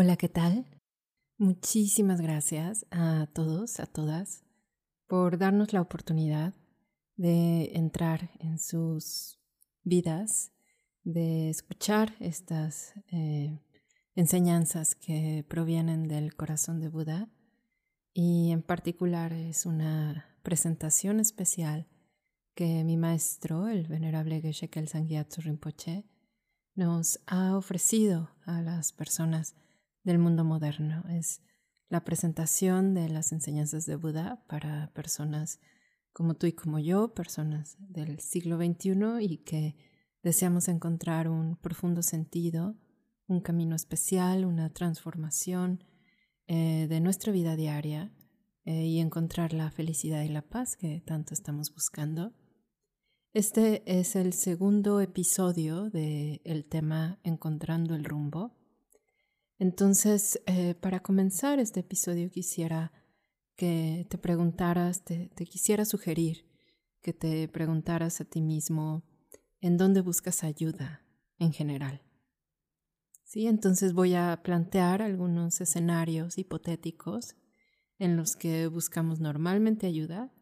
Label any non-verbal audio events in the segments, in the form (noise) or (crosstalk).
Hola, ¿qué tal? Muchísimas gracias a todos, a todas, por darnos la oportunidad de entrar en sus vidas, de escuchar estas eh, enseñanzas que provienen del corazón de Buda y en particular es una presentación especial que mi maestro, el venerable Geshe Kelsang Rinpoche, nos ha ofrecido a las personas del mundo moderno. Es la presentación de las enseñanzas de Buda para personas como tú y como yo, personas del siglo XXI y que deseamos encontrar un profundo sentido, un camino especial, una transformación eh, de nuestra vida diaria eh, y encontrar la felicidad y la paz que tanto estamos buscando. Este es el segundo episodio del tema Encontrando el rumbo. Entonces, eh, para comenzar este episodio quisiera que te preguntaras, te, quisiera sugerir que te preguntaras a ti mismo en dónde buscas ayuda en general. Sí, entonces voy a plantear algunos escenarios hipotéticos en los que buscamos normalmente ayuda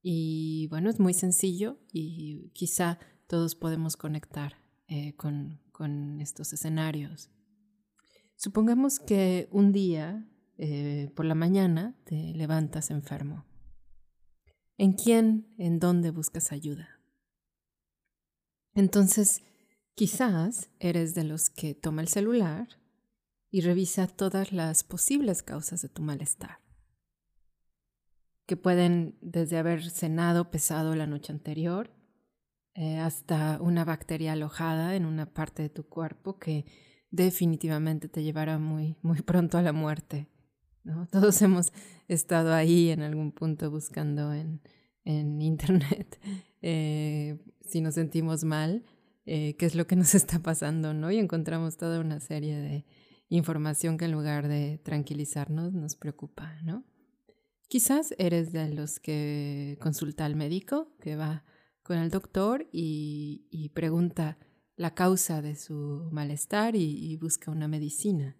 y bueno, es muy sencillo y quizá todos podemos conectar eh, con, con estos escenarios. Supongamos que un día, eh, por la mañana, te levantas enfermo. ¿En quién, en dónde buscas ayuda? Entonces, quizás eres de los que toma el celular y revisa todas las posibles causas de tu malestar, que pueden desde haber cenado pesado la noche anterior eh, hasta una bacteria alojada en una parte de tu cuerpo que definitivamente te llevará muy, muy pronto a la muerte. ¿no? Todos (laughs) hemos estado ahí en algún punto buscando en, en internet (laughs) eh, si nos sentimos mal, eh, qué es lo que nos (laughs) está pasando, ¿no? Y encontramos toda una serie de información que en lugar de tranquilizarnos nos preocupa, ¿no? Quizás eres de los que consulta al médico, que va con el doctor y, y pregunta, la causa de su malestar y, busca una medicina.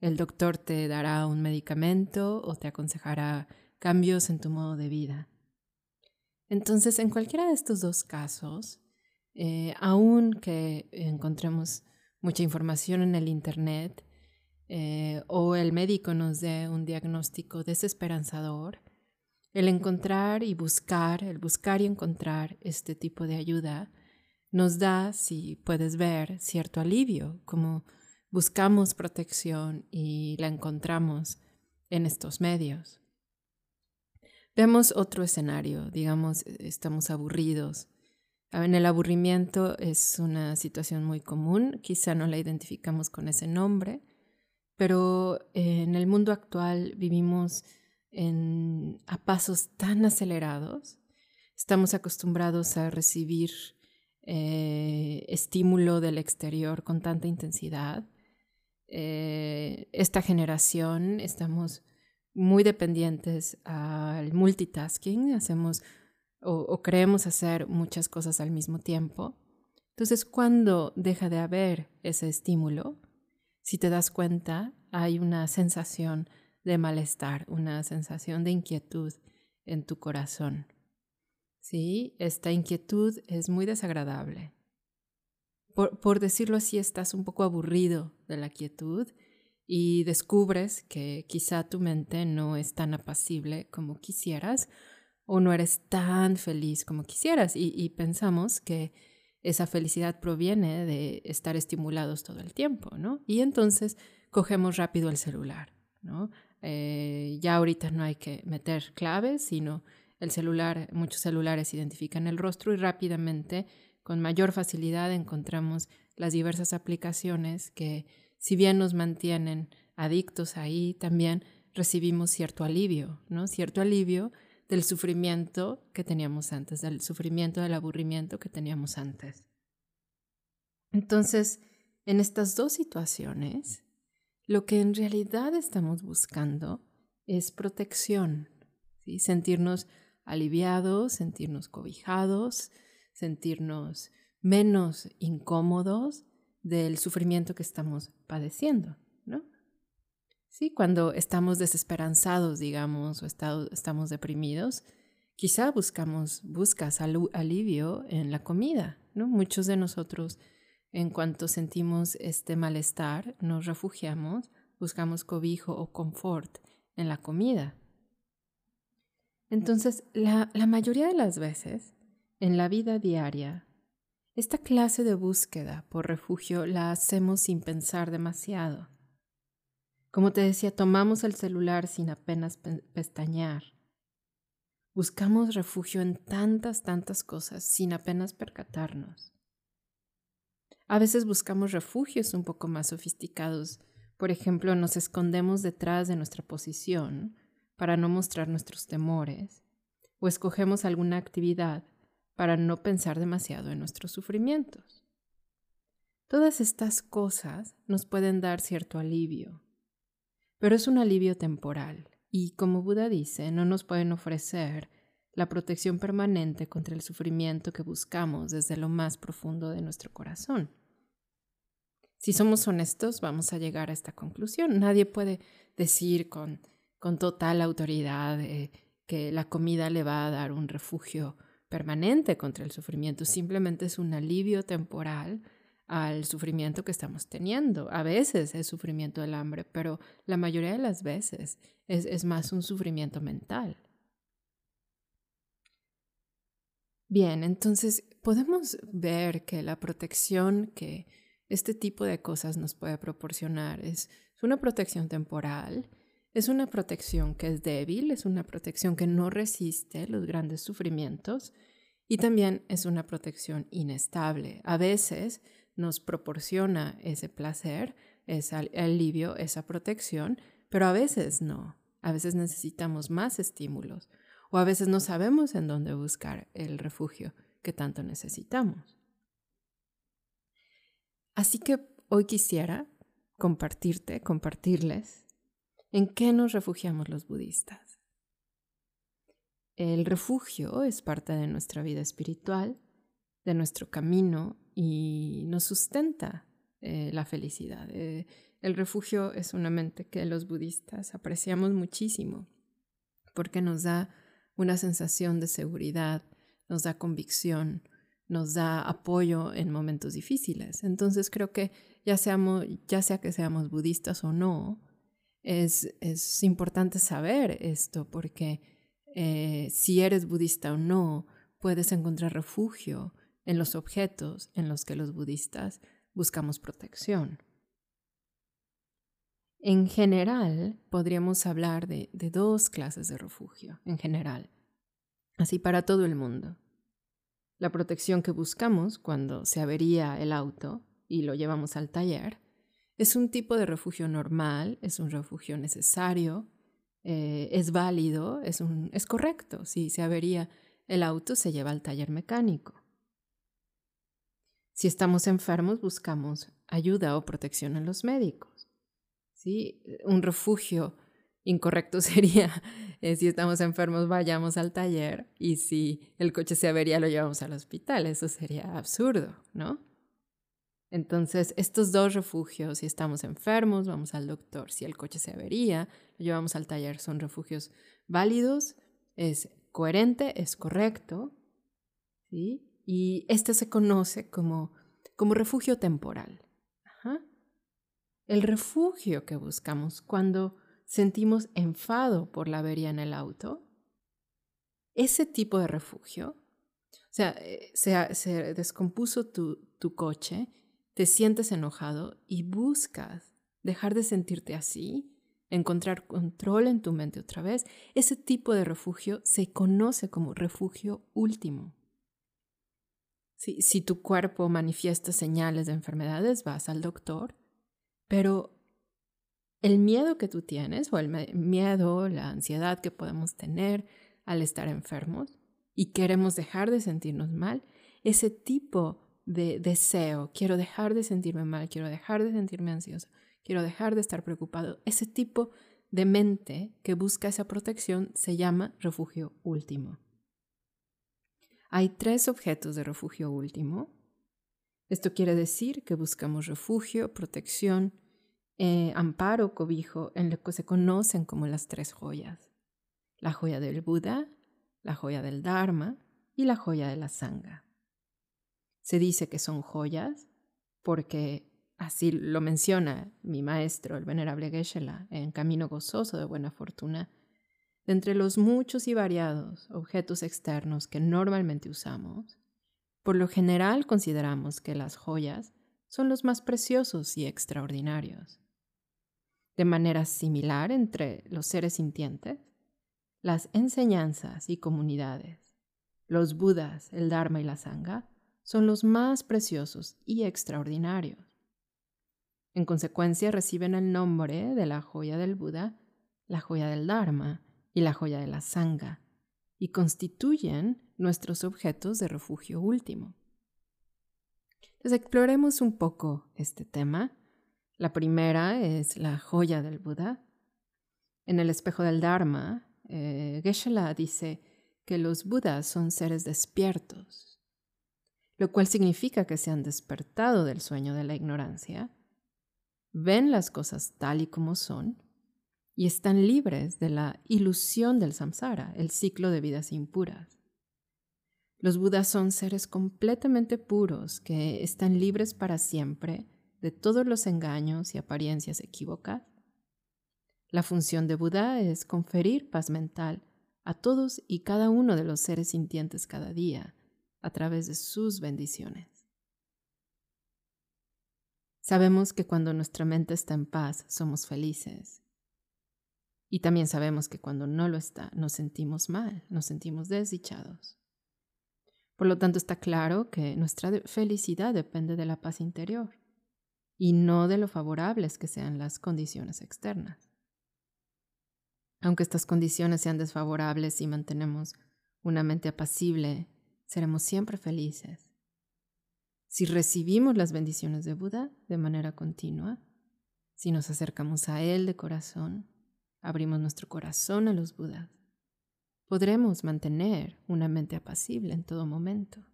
El doctor te dará un medicamento o te aconsejará cambios en tu modo de vida. Entonces, en cualquiera de estos dos casos, eh, aun que encontremos mucha información en el Internet eh, o el médico nos dé un diagnóstico desesperanzador, el encontrar y buscar, el buscar y encontrar este tipo de ayuda nos da, si puedes ver, cierto alivio, como buscamos protección y la encontramos en estos medios. Vemos otro escenario, digamos, estamos aburridos. En el aburrimiento es una situación muy común, quizá no la identificamos con ese nombre, pero en el mundo actual vivimos a pasos tan acelerados, estamos acostumbrados a recibir eh, estímulo del exterior con tanta intensidad. Eh, esta generación estamos muy dependientes al multitasking, hacemos o, creemos hacer muchas cosas al mismo tiempo. Entonces, cuando deja de haber ese estímulo, si te das cuenta, hay una sensación de malestar, una sensación de inquietud en tu corazón. ¿Sí? Esta inquietud es muy desagradable. Por, decirlo así, estás un poco aburrido de la quietud y descubres que quizá tu mente no es tan apacible como quisieras o no eres tan feliz como quisieras y, pensamos que esa felicidad proviene de estar estimulados todo el tiempo, ¿no? Y entonces cogemos rápido el celular, ¿no? Eh, ya ahorita no hay que meter claves, sino el celular, muchos celulares identifican el rostro y rápidamente, con mayor facilidad, encontramos las diversas aplicaciones que, si bien nos mantienen adictos ahí, también recibimos cierto alivio, ¿no? Cierto alivio del sufrimiento que teníamos antes, del sufrimiento, del aburrimiento que teníamos antes. Entonces, en estas dos situaciones, lo que en realidad estamos buscando es protección, ¿sí? sentirnos aliviados, sentirnos cobijados, sentirnos menos incómodos del sufrimiento que estamos padeciendo. ¿no? Sí, cuando estamos desesperanzados, digamos, o estamos deprimidos, quizá buscamos, buscas alivio en la comida, ¿no? Muchos de nosotros, en cuanto sentimos este malestar, nos refugiamos, buscamos cobijo o confort en la comida. Entonces, la, mayoría de las veces, en la vida diaria, esta clase de búsqueda por refugio la hacemos sin pensar demasiado. Como te decía, tomamos el celular sin apenas pestañear. Buscamos refugio en tantas, tantas cosas sin apenas percatarnos. A veces buscamos refugios un poco más sofisticados. Por ejemplo, nos escondemos detrás de nuestra posición para no mostrar nuestros temores, o escogemos alguna actividad para no pensar demasiado en nuestros sufrimientos. Todas estas cosas nos pueden dar cierto alivio, pero es un alivio temporal y, como Buda dice, no nos pueden ofrecer la protección permanente contra el sufrimiento que buscamos desde lo más profundo de nuestro corazón. Si somos honestos, vamos a llegar a esta conclusión. Nadie puede decir con, con total autoridad eh, que la comida le va a dar un refugio permanente contra el sufrimiento, simplemente es un alivio temporal al sufrimiento que estamos teniendo. A veces es sufrimiento del hambre, pero la mayoría de las veces es, más un sufrimiento mental. Bien, entonces podemos ver que la protección que este tipo de cosas nos puede proporcionar es, es una protección temporal, es una protección que es débil, es una protección que no resiste los grandes sufrimientos y también es una protección inestable. A veces nos proporciona ese placer, ese alivio, esa protección, pero a veces no. A veces necesitamos más estímulos o a veces no sabemos en dónde buscar el refugio que tanto necesitamos. Así que hoy quisiera compartirte, compartirles en qué nos refugiamos los budistas. El refugio es parte de nuestra vida espiritual, de nuestro camino y nos sustenta eh, la felicidad. Eh, el refugio es una mente que los budistas apreciamos muchísimo porque nos da una sensación de seguridad, nos da convicción, nos da apoyo en momentos difíciles. Entonces creo que ya, ya sea que seamos budistas o no, es, es importante saber esto porque eh, si eres budista o no, puedes encontrar refugio en los objetos en los que los budistas buscamos protección. En general, podríamos hablar de, dos clases de refugio, en general, así para todo el mundo. La protección que buscamos cuando se avería el auto y lo llevamos al taller es un tipo de refugio normal, es un refugio necesario, eh, es válido, es, un, es correcto. Si se avería el auto, se lleva al taller mecánico. Si estamos enfermos, buscamos ayuda o protección en los médicos. ¿sí? Un refugio incorrecto (laughs) sería, eh, si estamos enfermos, vayamos al taller y si el coche se avería, lo llevamos al hospital. Eso sería absurdo, ¿no? Entonces, estos dos refugios, si estamos enfermos, vamos al doctor. Si el coche se avería, lo llevamos al taller. Son refugios válidos, es coherente, es correcto, ¿sí? Y este se conoce como, como refugio temporal. El refugio que buscamos cuando sentimos enfado por la avería en el auto, ese tipo de refugio, o sea, eh, se, se descompuso tu, tu coche, te sientes enojado y buscas dejar de sentirte así, encontrar control en tu mente otra vez, ese tipo de refugio se conoce como refugio último. Si, tu cuerpo manifiesta señales de enfermedades, vas al doctor, pero el miedo que tú tienes o el miedo, la ansiedad que podemos tener al estar enfermos y queremos dejar de sentirnos mal, ese tipo de deseo, quiero dejar de sentirme mal, quiero dejar de sentirme ansioso, quiero dejar de estar preocupado, ese tipo de mente que busca esa protección se llama refugio último. Hay tres objetos de refugio último. Esto quiere decir que buscamos refugio, protección eh, amparo, cobijo en lo que se conocen como las tres joyas. La joya del Buda, la joya del Dharma y la joya de la Sangha. Se dice que son joyas porque así lo menciona mi maestro, el venerable Geshe-la, en Camino Gozoso de Buena Fortuna, de entre los muchos y variados objetos externos que normalmente usamos, por lo general consideramos que las joyas son los más preciosos y extraordinarios. De manera similar entre los seres sintientes, las enseñanzas y comunidades, los budas, el Dharma y la Sangha, son los más preciosos y extraordinarios. En consecuencia reciben el nombre de la joya del Buda, la joya del Dharma y la joya de la Sangha, y constituyen nuestros objetos de refugio último. Entonces exploremos un poco este tema. La primera es la joya del Buda. En el espejo del Dharma, eh, Geshe-la dice que los Budas son seres despiertos, lo cual significa que se han despertado del sueño de la ignorancia, ven las cosas tal y como son y están libres de la ilusión del samsara, el ciclo de vidas impuras. Los Budas son seres completamente puros que están libres para siempre de todos los engaños y apariencias equívocas. La función de Buda es conferir paz mental a todos y cada uno de los seres sintientes cada día a través de sus bendiciones. Sabemos que cuando nuestra mente está en paz somos felices. Y también sabemos que cuando no lo está nos sentimos mal, nos sentimos desdichados. Por lo tanto, está claro que nuestra felicidad depende de la paz interior y no de lo favorables que sean las condiciones externas. Aunque estas condiciones sean desfavorables y mantenemos una mente apacible, seremos siempre felices. Si recibimos las bendiciones de Buda de manera continua, si nos acercamos a Él de corazón, abrimos nuestro corazón a los Budas, podremos mantener una mente apacible en todo momento.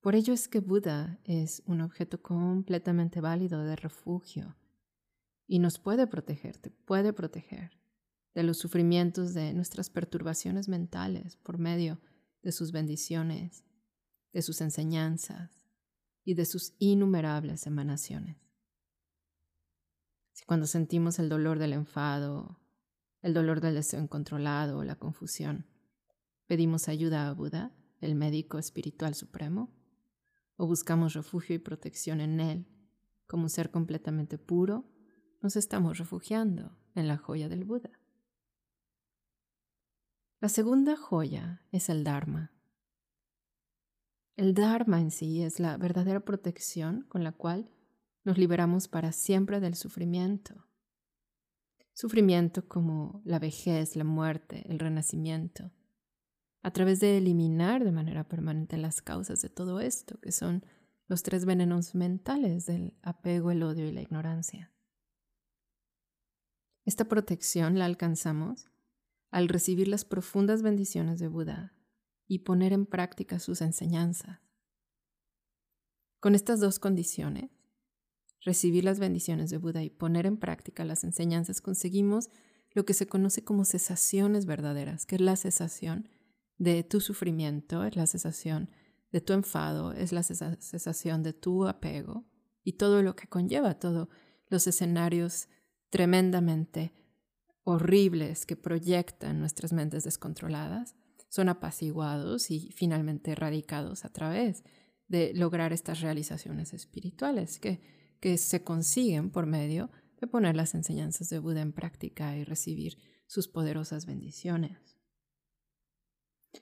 Por ello es que Buda es un objeto completamente válido de refugio y nos puede proteger, te puede proteger de los sufrimientos de nuestras perturbaciones mentales por medio de sus bendiciones, de sus enseñanzas y de sus innumerables emanaciones. Si cuando sentimos el dolor del enfado, el dolor del deseo incontrolado o la confusión. ¿Pedimos ayuda a Buda, el médico espiritual supremo? ¿O buscamos refugio y protección en Él? Como un ser completamente puro, nos estamos refugiando en la joya del Buda. La segunda joya es el Dharma. El Dharma en sí es la verdadera protección con la cual nos liberamos para siempre del sufrimiento sufrimiento como la vejez, la muerte, el renacimiento, a través de eliminar de manera permanente las causas de todo esto, que son los tres venenos mentales del apego, el odio y la ignorancia. Esta protección la alcanzamos al recibir las profundas bendiciones de Buda y poner en práctica sus enseñanzas. Con estas dos condiciones, recibir las bendiciones de Buda y poner en práctica las enseñanzas, conseguimos lo que se conoce como cesaciones verdaderas, que es la cesación de tu sufrimiento, es la cesación de tu enfado, es la cesación de tu apego y todo lo que conlleva, todos los escenarios tremendamente horribles que proyectan nuestras mentes descontroladas, son apaciguados y finalmente erradicados a través de lograr estas realizaciones espirituales que que se consiguen por medio de poner las enseñanzas de Buda en práctica y recibir sus poderosas bendiciones.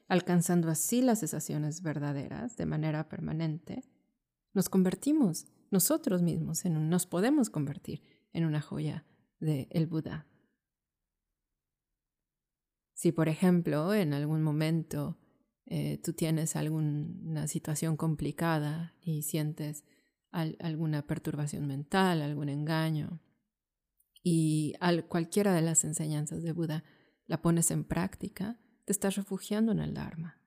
Alcanzando así las cesaciones verdaderas de manera permanente, nos convertimos nosotros mismos en un, nos podemos convertir en una joya del el Buda. Si, por ejemplo, en algún momento eh, tú tienes alguna situación complicada y sientes alguna perturbación mental, algún engaño. Y al, cualquiera de las enseñanzas de Buda la pones en práctica, te estás refugiando en el Dharma.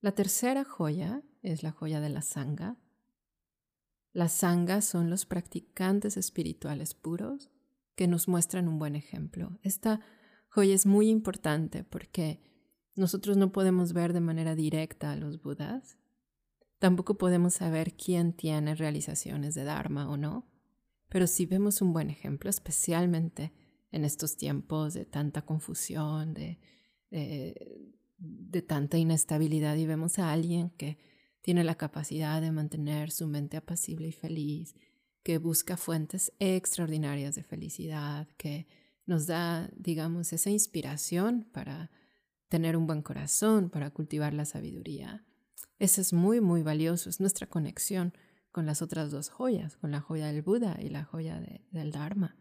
La tercera joya es la joya de la Sangha. Las sangas son los practicantes espirituales puros que nos muestran un buen ejemplo. Esta joya es muy importante porque nosotros no podemos ver de manera directa a los budas. Tampoco podemos saber quién tiene realizaciones de Dharma o no. Pero si vemos un buen ejemplo, especialmente en estos tiempos de tanta confusión, de, de tanta inestabilidad, y vemos a alguien que tiene la capacidad de mantener su mente apacible y feliz, que busca fuentes extraordinarias de felicidad, que nos da, digamos, esa inspiración para tener un buen corazón, para cultivar la sabiduría. Eso es muy, muy valioso, es nuestra conexión con las otras dos joyas, con la joya del Buda y la joya del Dharma.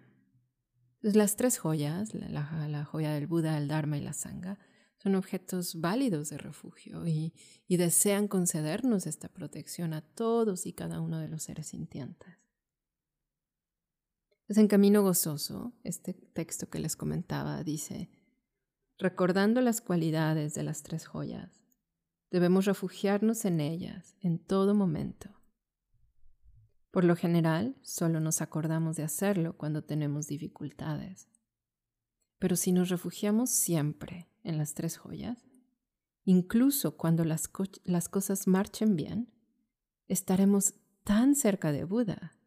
Las tres joyas, la, joya del Buda, el Dharma y la Sangha, son objetos válidos de refugio y, desean concedernos esta protección a todos y cada uno de los seres sintientes. Es en Camino Gozoso, este texto que les comentaba dice, recordando las cualidades de las tres joyas, debemos refugiarnos en ellas en todo momento. Por lo general, solo nos acordamos de hacerlo cuando tenemos dificultades. Pero si nos refugiamos siempre en las tres joyas, incluso cuando las, las cosas marchen bien, estaremos tan cerca de Buda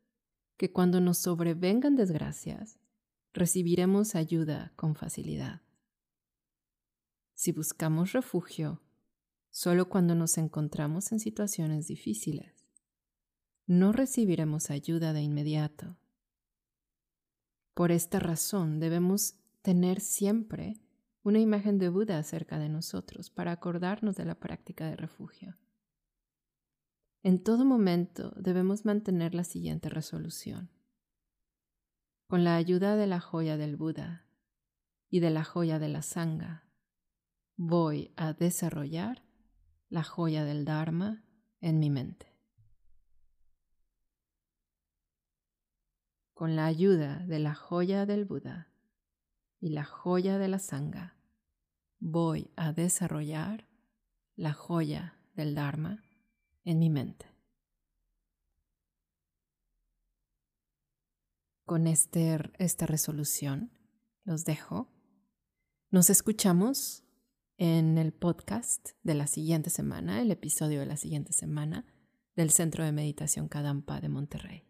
que cuando nos sobrevengan desgracias, recibiremos ayuda con facilidad. Si buscamos refugio solo cuando nos encontramos en situaciones difíciles, no recibiremos ayuda de inmediato. Por esta razón debemos tener siempre una imagen de Buda cerca de nosotros para acordarnos de la práctica de refugio. En todo momento debemos mantener la siguiente resolución. Con la ayuda de la joya del Buda y de la joya de la Sangha, voy a desarrollar la joya del Dharma en mi mente. Con la ayuda de la joya del Buda y la joya de la Sangha, voy a desarrollar la joya del Dharma en mi mente. Con este, esta resolución los dejo. Nos escuchamos en el podcast de la siguiente semana, el episodio de la siguiente semana del Centro de Meditación Kadampa de Monterrey.